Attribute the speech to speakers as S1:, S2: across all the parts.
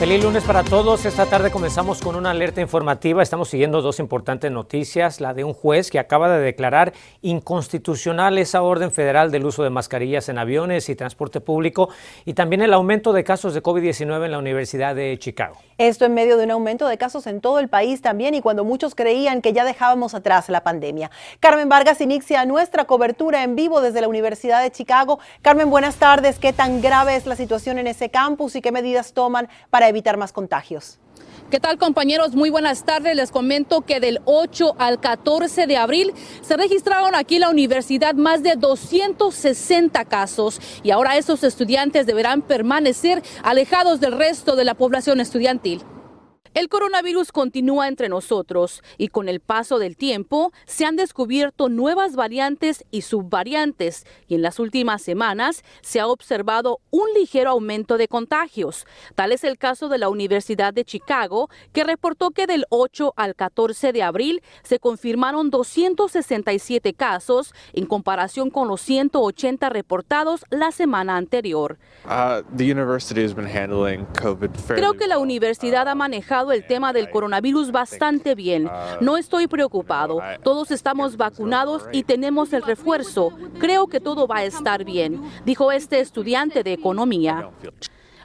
S1: Feliz lunes para todos. Esta tarde comenzamos con una alerta informativa. Estamos siguiendo dos importantes noticias. La de un juez que acaba de declarar inconstitucional esa orden federal del uso de mascarillas en aviones y transporte público y también el aumento de casos de COVID-19 en la Universidad de Chicago.
S2: Esto en medio de un aumento de casos en todo el país también y cuando muchos creían que ya dejábamos atrás la pandemia. Carmen Vargas inicia nuestra cobertura en vivo desde la Universidad de Chicago. Carmen, buenas tardes. ¿Qué tan grave es la situación en ese campus y qué medidas toman para evitar más contagios.
S3: ¿Qué tal compañeros? Muy buenas tardes. Les comento que del 8 al 14 de abril se registraron aquí en la universidad más de 260 casos y ahora esos estudiantes deberán permanecer alejados del resto de la población estudiantil. El coronavirus continúa entre nosotros y con el paso del tiempo se han descubierto nuevas variantes y subvariantes y en las últimas semanas se ha observado un ligero aumento de contagios. Tal es el caso de la Universidad de Chicago que reportó que del 8 al 14 de abril se confirmaron 267 casos en comparación con los 180 reportados la semana anterior.
S4: Uh,
S3: Creo que la universidad ha manejado el tema del coronavirus bastante bien. No estoy preocupado. Todos estamos vacunados y tenemos el refuerzo. Creo que todo va a estar bien, dijo este estudiante de economía.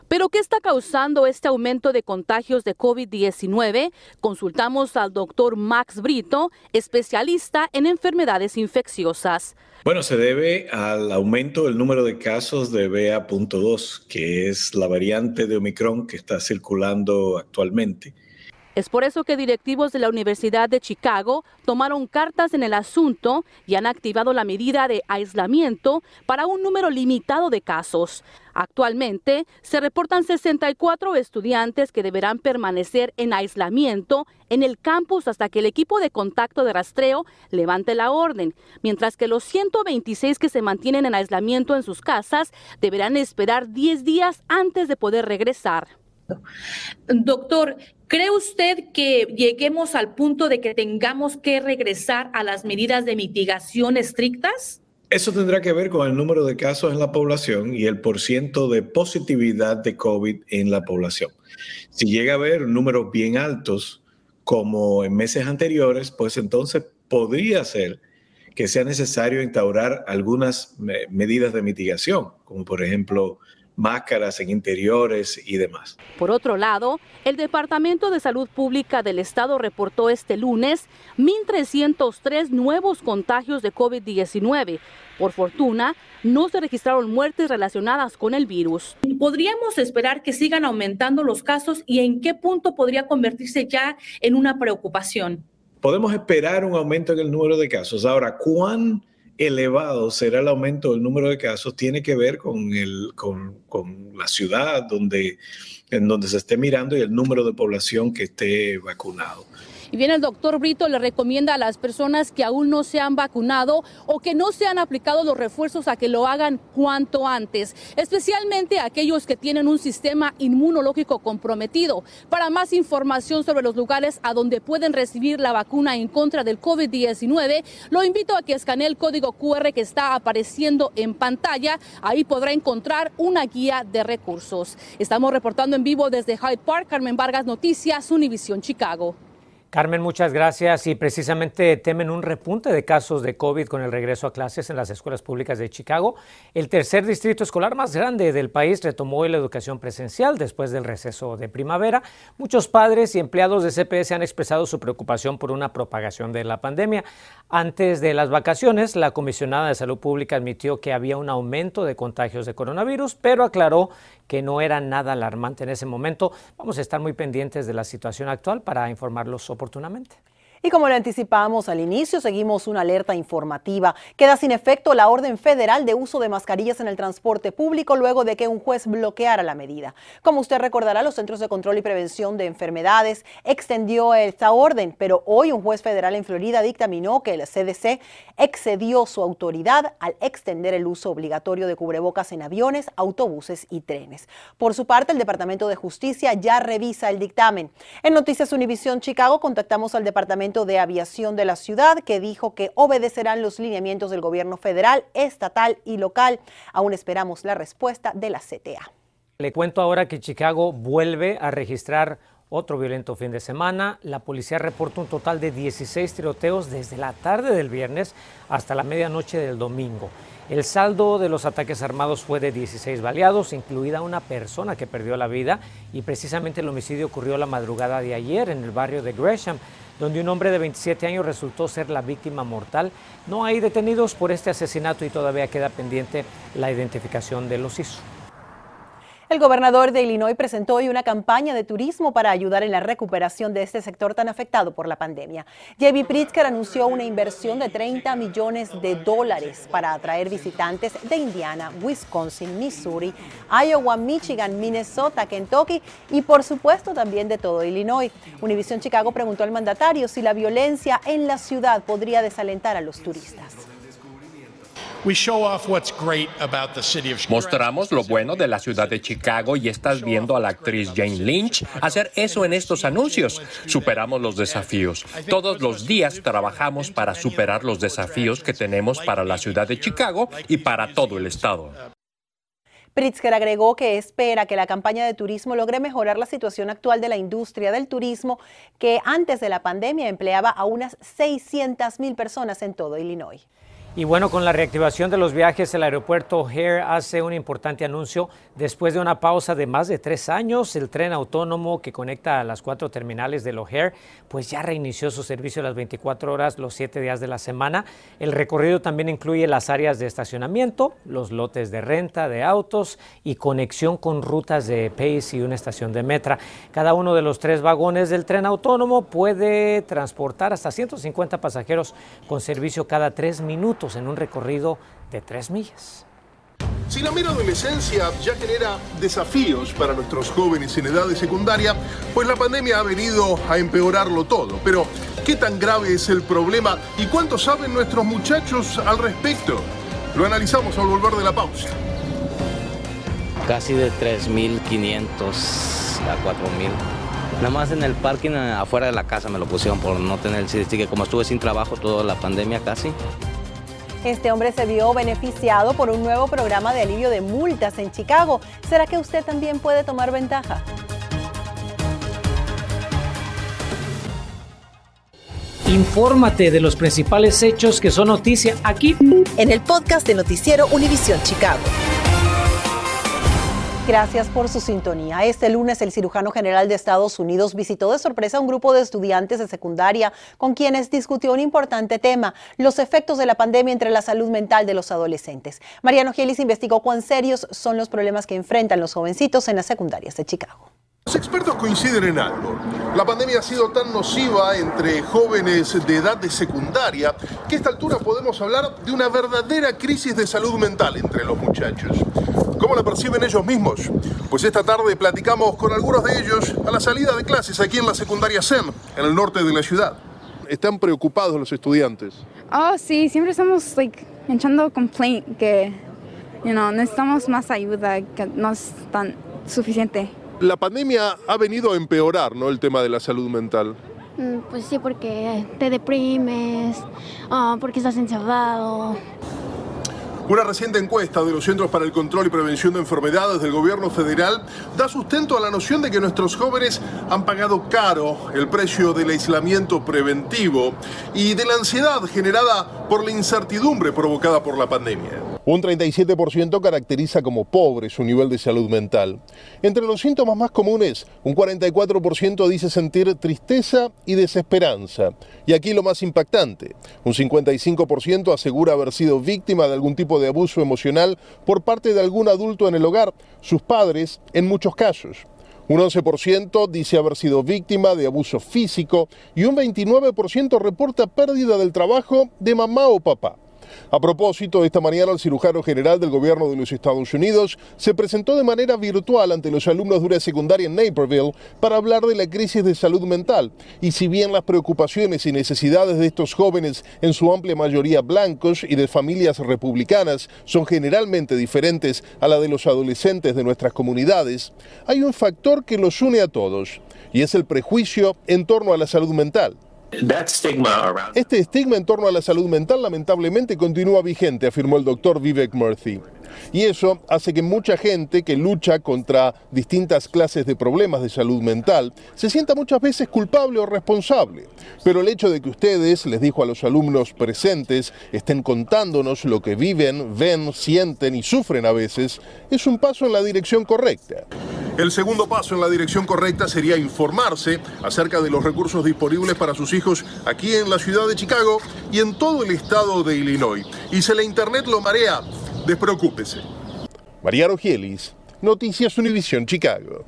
S3: ¿Pero qué está causando este aumento de contagios de COVID-19? Consultamos al doctor Max Brito, especialista en enfermedades infecciosas.
S5: Bueno, se debe al aumento del número de casos de BA.2, que es la variante de Omicron que está circulando actualmente.
S3: Es por eso que directivos de la Universidad de Chicago tomaron cartas en el asunto y han activado la medida de aislamiento para un número limitado de casos. Actualmente se reportan 64 estudiantes que deberán permanecer en aislamiento en el campus hasta que el equipo de contacto de rastreo levante la orden, mientras que los 126 que se mantienen en aislamiento en sus casas deberán esperar 10 días antes de poder regresar.
S6: Doctor, ¿cree usted que lleguemos al punto de que tengamos que regresar a las medidas de mitigación estrictas?
S5: Eso tendrá que ver con el número de casos en la población y el porciento de positividad de COVID en la población. Si llega a haber números bien altos, como en meses anteriores, pues entonces podría ser que sea necesario instaurar algunas medidas de mitigación, como por ejemplo máscaras en interiores y demás.
S3: Por otro lado, el Departamento de Salud Pública del Estado reportó este lunes 1.303 nuevos contagios de COVID-19. Por fortuna, no se registraron muertes relacionadas con el virus.
S6: ¿Podríamos esperar que sigan aumentando los casos y en qué punto podría convertirse ya en una preocupación?
S5: Podemos esperar un aumento en el número de casos. Ahora, ¿cuán elevado será el aumento del número de casos tiene que ver con, el, con, con, la ciudad donde, en donde se esté mirando y el número de población que esté vacunado.
S3: Bien, el doctor Brito le recomienda a las personas que aún no se han vacunado o que no se han aplicado los refuerzos a que lo hagan cuanto antes, especialmente aquellos que tienen un sistema inmunológico comprometido. Para más información sobre los lugares a donde pueden recibir la vacuna en contra del COVID-19, lo invito a que escanee el código QR que está apareciendo en pantalla. Ahí podrá encontrar una guía de recursos. Estamos reportando en vivo desde Hyde Park, Carmen Vargas Noticias, Univisión Chicago.
S1: Carmen, muchas gracias. Y precisamente temen un repunte de casos de COVID con el regreso a clases en las escuelas públicas de Chicago. El tercer distrito escolar más grande del país retomó la educación presencial después del receso de primavera. Muchos padres y empleados de CPS han expresado su preocupación por una propagación de la pandemia. Antes de las vacaciones, la comisionada de salud pública admitió que había un aumento de contagios de coronavirus, pero aclaró que no era nada alarmante en ese momento. Vamos a estar muy pendientes de la situación actual para informarlos oportunamente.
S2: Y como lo anticipamos al inicio, seguimos una alerta informativa. Queda sin efecto la orden federal de uso de mascarillas en el transporte público luego de que un juez bloqueara la medida. Como usted recordará, los Centros de Control y Prevención de Enfermedades extendió esta orden, pero hoy un juez federal en Florida dictaminó que el CDC excedió su autoridad al extender el uso obligatorio de cubrebocas en aviones, autobuses y trenes. Por su parte, el Departamento de Justicia ya revisa el dictamen. En Noticias Univisión Chicago contactamos al Departamento de Aviación de la ciudad que dijo que obedecerán los lineamientos del gobierno federal, estatal y local. Aún esperamos la respuesta de la CTA.
S1: Le cuento ahora que Chicago vuelve a registrar otro violento fin de semana. La policía reporta un total de 16 tiroteos desde la tarde del viernes hasta la medianoche del domingo. El saldo de los ataques armados fue de 16 baleados, incluida una persona que perdió la vida, y precisamente el homicidio ocurrió la madrugada de ayer en el barrio de Gresham donde un hombre de 27 años resultó ser la víctima mortal. No hay detenidos por este asesinato y todavía queda pendiente la identificación de los hizo.
S2: El gobernador de Illinois presentó hoy una campaña de turismo para ayudar en la recuperación de este sector tan afectado por la pandemia. J.B. Pritzker anunció una inversión de 30 millones de dólares para atraer visitantes de Indiana, Wisconsin, Missouri, Iowa, Michigan, Minnesota, Kentucky y por supuesto también de todo Illinois. Univision Chicago preguntó al mandatario si la violencia en la ciudad podría desalentar a los turistas.
S4: Mostramos lo bueno de la ciudad de Chicago y estás viendo a la actriz Jane Lynch hacer eso en estos anuncios. Superamos los desafíos. Todos los días trabajamos para superar los desafíos que tenemos para la ciudad de Chicago y para todo el estado.
S2: Pritzker agregó que espera que la campaña de turismo logre mejorar la situación actual de la industria del turismo, que antes de la pandemia empleaba a unas 600 mil personas en todo Illinois.
S1: Y bueno, con la reactivación de los viajes, el aeropuerto O'Hare hace un importante anuncio. Después de una pausa de más de tres años, el tren autónomo que conecta a las cuatro terminales del O'Hare, pues ya reinició su servicio las 24 horas, los siete días de la semana. El recorrido también incluye las áreas de estacionamiento, los lotes de renta de autos y conexión con rutas de Pace y una estación de Metra. Cada uno de los tres vagones del tren autónomo puede transportar hasta 150 pasajeros con servicio cada tres minutos en un recorrido de tres millas.
S7: Si la mera adolescencia ya genera desafíos para nuestros jóvenes en edad de secundaria, pues la pandemia ha venido a empeorarlo todo. Pero, ¿qué tan grave es el problema y cuánto saben nuestros muchachos al respecto? Lo analizamos al volver de la pausa.
S8: Casi de 3.500 a 4.000. Nada más en el parking afuera de la casa me lo pusieron por no tener el que como estuve sin trabajo toda la pandemia casi.
S2: Este hombre se vio beneficiado por un nuevo programa de alivio de multas en Chicago. ¿Será que usted también puede tomar ventaja?
S1: Infórmate de los principales hechos que son noticia aquí
S9: en el podcast de Noticiero Univisión Chicago.
S2: Gracias por su sintonía. Este lunes el cirujano general de Estados Unidos visitó de sorpresa a un grupo de estudiantes de secundaria con quienes discutió un importante tema, los efectos de la pandemia entre la salud mental de los adolescentes. Mariano Gielis investigó cuán serios son los problemas que enfrentan los jovencitos en las secundarias de Chicago.
S7: Los expertos coinciden en algo. La pandemia ha sido tan nociva entre jóvenes de edad de secundaria que a esta altura podemos hablar de una verdadera crisis de salud mental entre los muchachos. ¿Cómo la perciben ellos mismos? Pues esta tarde platicamos con algunos de ellos a la salida de clases aquí en la secundaria SEM, en el norte de la ciudad. ¿Están preocupados los estudiantes?
S10: Oh, sí, siempre estamos like, echando complaint que you know, necesitamos más ayuda, que no es tan suficiente.
S7: La pandemia ha venido a empeorar ¿no? el tema de la salud mental.
S11: Mm, pues sí, porque te deprimes, ah, porque estás encerrado.
S7: Una reciente encuesta de los Centros para el Control y Prevención de Enfermedades del gobierno federal da sustento a la noción de que nuestros jóvenes han pagado caro el precio del aislamiento preventivo y de la ansiedad generada por la incertidumbre provocada por la pandemia. Un 37% caracteriza como pobre su nivel de salud mental. Entre los síntomas más comunes, un 44% dice sentir tristeza y desesperanza. Y aquí lo más impactante, un 55% asegura haber sido víctima de algún tipo de abuso emocional por parte de algún adulto en el hogar, sus padres en muchos casos. Un 11% dice haber sido víctima de abuso físico y un 29% reporta pérdida del trabajo de mamá o papá. A propósito, esta mañana el cirujano general del gobierno de los Estados Unidos se presentó de manera virtual ante los alumnos de una secundaria en Naperville para hablar de la crisis de salud mental. Y si bien las preocupaciones y necesidades de estos jóvenes, en su amplia mayoría blancos y de familias republicanas, son generalmente diferentes a la de los adolescentes de nuestras comunidades, hay un factor que los une a todos, y es el prejuicio en torno a la salud mental. Este estigma en torno a la salud mental lamentablemente continúa vigente, afirmó el doctor Vivek Murthy. Y eso hace que mucha gente que lucha contra distintas clases de problemas de salud mental se sienta muchas veces culpable o responsable. Pero el hecho de que ustedes, les dijo a los alumnos presentes, estén contándonos lo que viven, ven, sienten y sufren a veces, es un paso en la dirección correcta. El segundo paso en la dirección correcta sería informarse acerca de los recursos disponibles para sus hijos aquí en la ciudad de Chicago y en todo el estado de Illinois. Y si la internet lo marea, despreocúpese.
S5: Mariano Gielis, Noticias Univisión Chicago.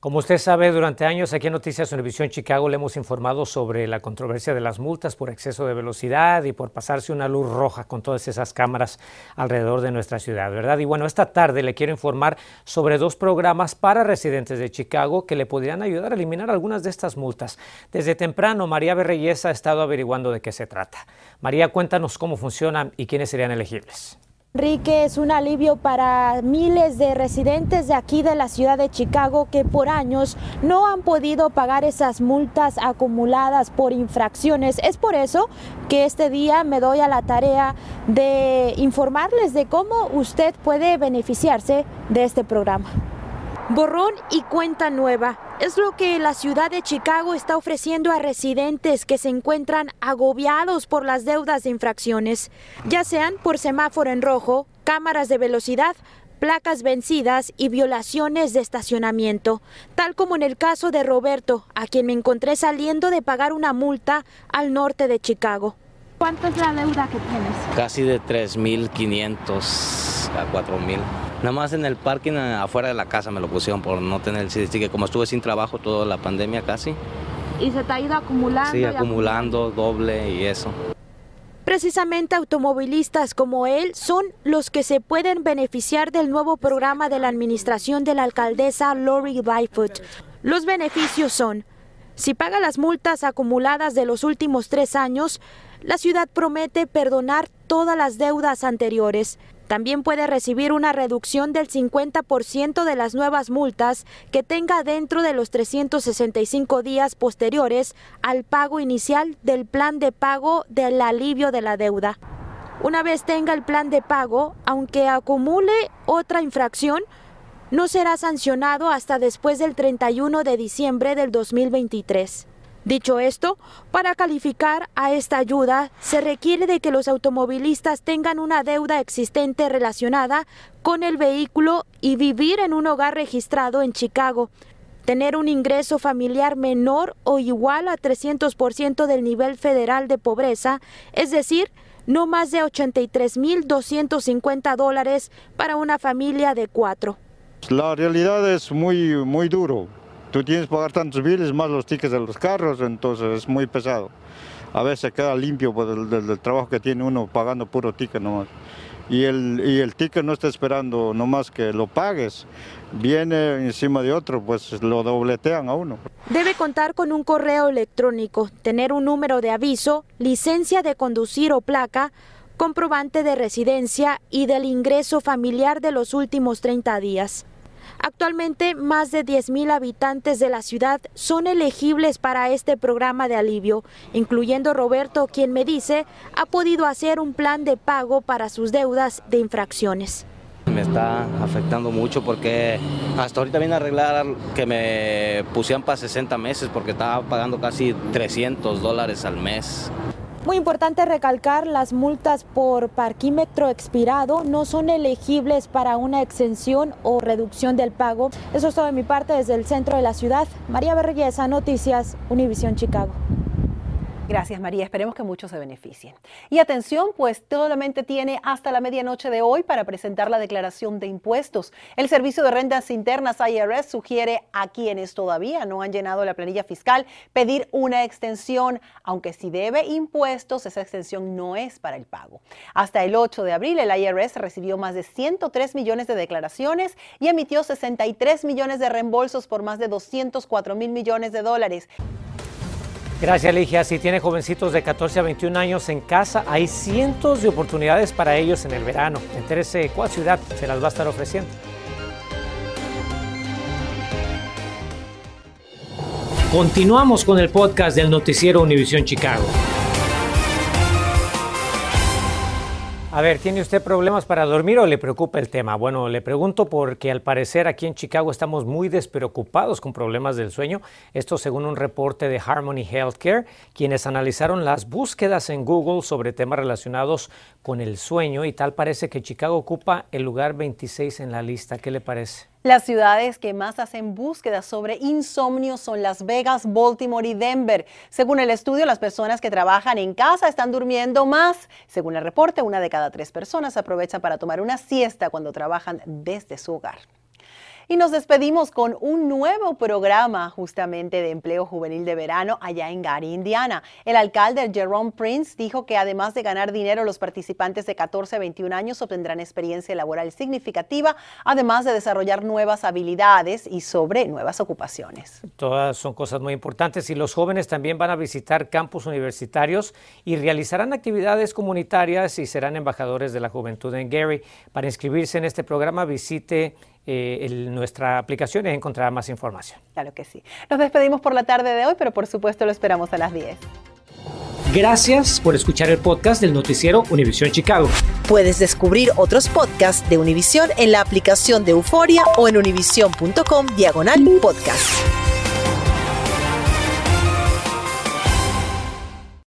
S1: Como usted sabe, durante años aquí en Noticias Univisión Chicago le hemos informado sobre la controversia de las multas por exceso de velocidad y por pasarse una luz roja con todas esas cámaras alrededor de nuestra ciudad, ¿verdad? Y bueno, esta tarde le quiero informar sobre dos programas para residentes de Chicago que le podrían ayudar a eliminar algunas de estas multas. Desde temprano, María Berreyes ha estado averiguando de qué se trata. María, cuéntanos cómo funcionan y quiénes serían elegibles.
S12: Enrique, es un alivio para miles de residentes de aquí de la ciudad de Chicago que por años no han podido pagar esas multas acumuladas por infracciones. Es por eso que este día me doy a la tarea de informarles de cómo usted puede beneficiarse de este programa. Borrón y cuenta nueva es lo que la ciudad de Chicago está ofreciendo a residentes que se encuentran agobiados por las deudas de infracciones, ya sean por semáforo en rojo, cámaras de velocidad, placas vencidas y violaciones de estacionamiento, tal como en el caso de Roberto, a quien me encontré saliendo de pagar una multa al norte de Chicago. ¿Cuánto es la deuda que tienes?
S8: Casi de 3.500 a 4.000. Nada más en el parking afuera de la casa me lo pusieron por no tener el CD que como estuve sin trabajo toda la pandemia casi.
S12: ¿Y se te ha ido acumulando?
S8: Sí, acumulando, doble y eso.
S12: Precisamente automovilistas como él son los que se pueden beneficiar del nuevo programa de la administración de la alcaldesa Lori Lightfoot. Los beneficios son, si paga las multas acumuladas de los últimos tres años, la ciudad promete perdonar todas las deudas anteriores. También puede recibir una reducción del 50% de las nuevas multas que tenga dentro de los 365 días posteriores al pago inicial del plan de pago del alivio de la deuda. Una vez tenga el plan de pago, aunque acumule otra infracción, no será sancionado hasta después del 31 de diciembre del 2023. Dicho esto, para calificar a esta ayuda se requiere de que los automovilistas tengan una deuda existente relacionada con el vehículo y vivir en un hogar registrado en Chicago, tener un ingreso familiar menor o igual a 300% del nivel federal de pobreza, es decir, no más de 83.250 dólares para una familia de cuatro.
S13: La realidad es muy, muy duro Tú tienes que pagar tantos biles más los tickets de los carros, entonces es muy pesado. A veces queda limpio por el, trabajo que tiene uno pagando puro ticket nomás. Y el, y el ticket no está esperando nomás que lo pagues. Viene encima de otro, pues lo dobletean a uno.
S12: Debe contar con un correo electrónico, tener un número de aviso, licencia de conducir o placa, comprobante de residencia y del ingreso familiar de los últimos 30 días. Actualmente, más de 10.000 habitantes de la ciudad son elegibles para este programa de alivio, incluyendo Roberto, quien me dice ha podido hacer un plan de pago para sus deudas de infracciones.
S8: Me está afectando mucho porque hasta ahorita viene a arreglar que me pusieran para 60 meses porque estaba pagando casi 300 dólares al mes.
S12: Muy importante recalcar, las multas por parquímetro expirado no son elegibles para una exención o reducción del pago. Eso es todo de mi parte desde el centro de la ciudad. María Berrellesa, Noticias, Univisión Chicago.
S2: Gracias María, esperemos que muchos se beneficien. Y atención, pues solamente tiene hasta la medianoche de hoy para presentar la declaración de impuestos. El Servicio de Rentas Internas IRS sugiere a quienes todavía no han llenado la planilla fiscal pedir una extensión, aunque si debe impuestos, esa extensión no es para el pago. Hasta el 8 de abril, el IRS recibió más de 103 millones de declaraciones y emitió 63 millones de reembolsos por más de 204 mil millones de dólares.
S1: Gracias, Ligia. Si tiene jovencitos de 14 a 21 años en casa, hay cientos de oportunidades para ellos en el verano. Entérese cuál ciudad se las va a estar ofreciendo. Continuamos con el podcast del noticiero Univisión Chicago. A ver, ¿tiene usted problemas para dormir o le preocupa el tema? Bueno, le pregunto porque al parecer aquí en Chicago estamos muy despreocupados con problemas del sueño. Esto según un reporte de Harmony Healthcare, quienes analizaron las búsquedas en Google sobre temas relacionados con el sueño y tal parece que Chicago ocupa el lugar 26 en la lista. ¿Qué le parece?
S2: Las ciudades que más hacen búsquedas sobre insomnio son Las Vegas, Baltimore y Denver. Según el estudio, las personas que trabajan en casa están durmiendo más. Según el reporte, una de cada tres personas aprovecha para tomar una siesta cuando trabajan desde su hogar. Y nos despedimos con un nuevo programa justamente de empleo juvenil de verano allá en Gary, Indiana. El alcalde Jerome Prince dijo que además de ganar dinero, los participantes de 14 a 21 años obtendrán experiencia laboral significativa, además de desarrollar nuevas habilidades y sobre nuevas ocupaciones.
S1: Todas son cosas muy importantes y los jóvenes también van a visitar campus universitarios y realizarán actividades comunitarias y serán embajadores de la juventud en Gary. Para inscribirse en este programa visite eh, nuestra aplicación y encontrar más información.
S2: Claro que sí. Nos despedimos por la tarde de hoy, pero por supuesto lo esperamos a las 10.
S1: Gracias por escuchar el podcast del noticiero Univisión Chicago.
S9: Puedes descubrir otros podcasts de Univisión en la aplicación de Euforia o en univision.com diagonal podcast.